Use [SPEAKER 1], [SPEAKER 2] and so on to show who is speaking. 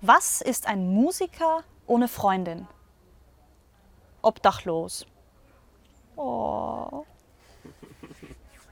[SPEAKER 1] Was ist ein Musiker ohne Freundin? Obdachlos.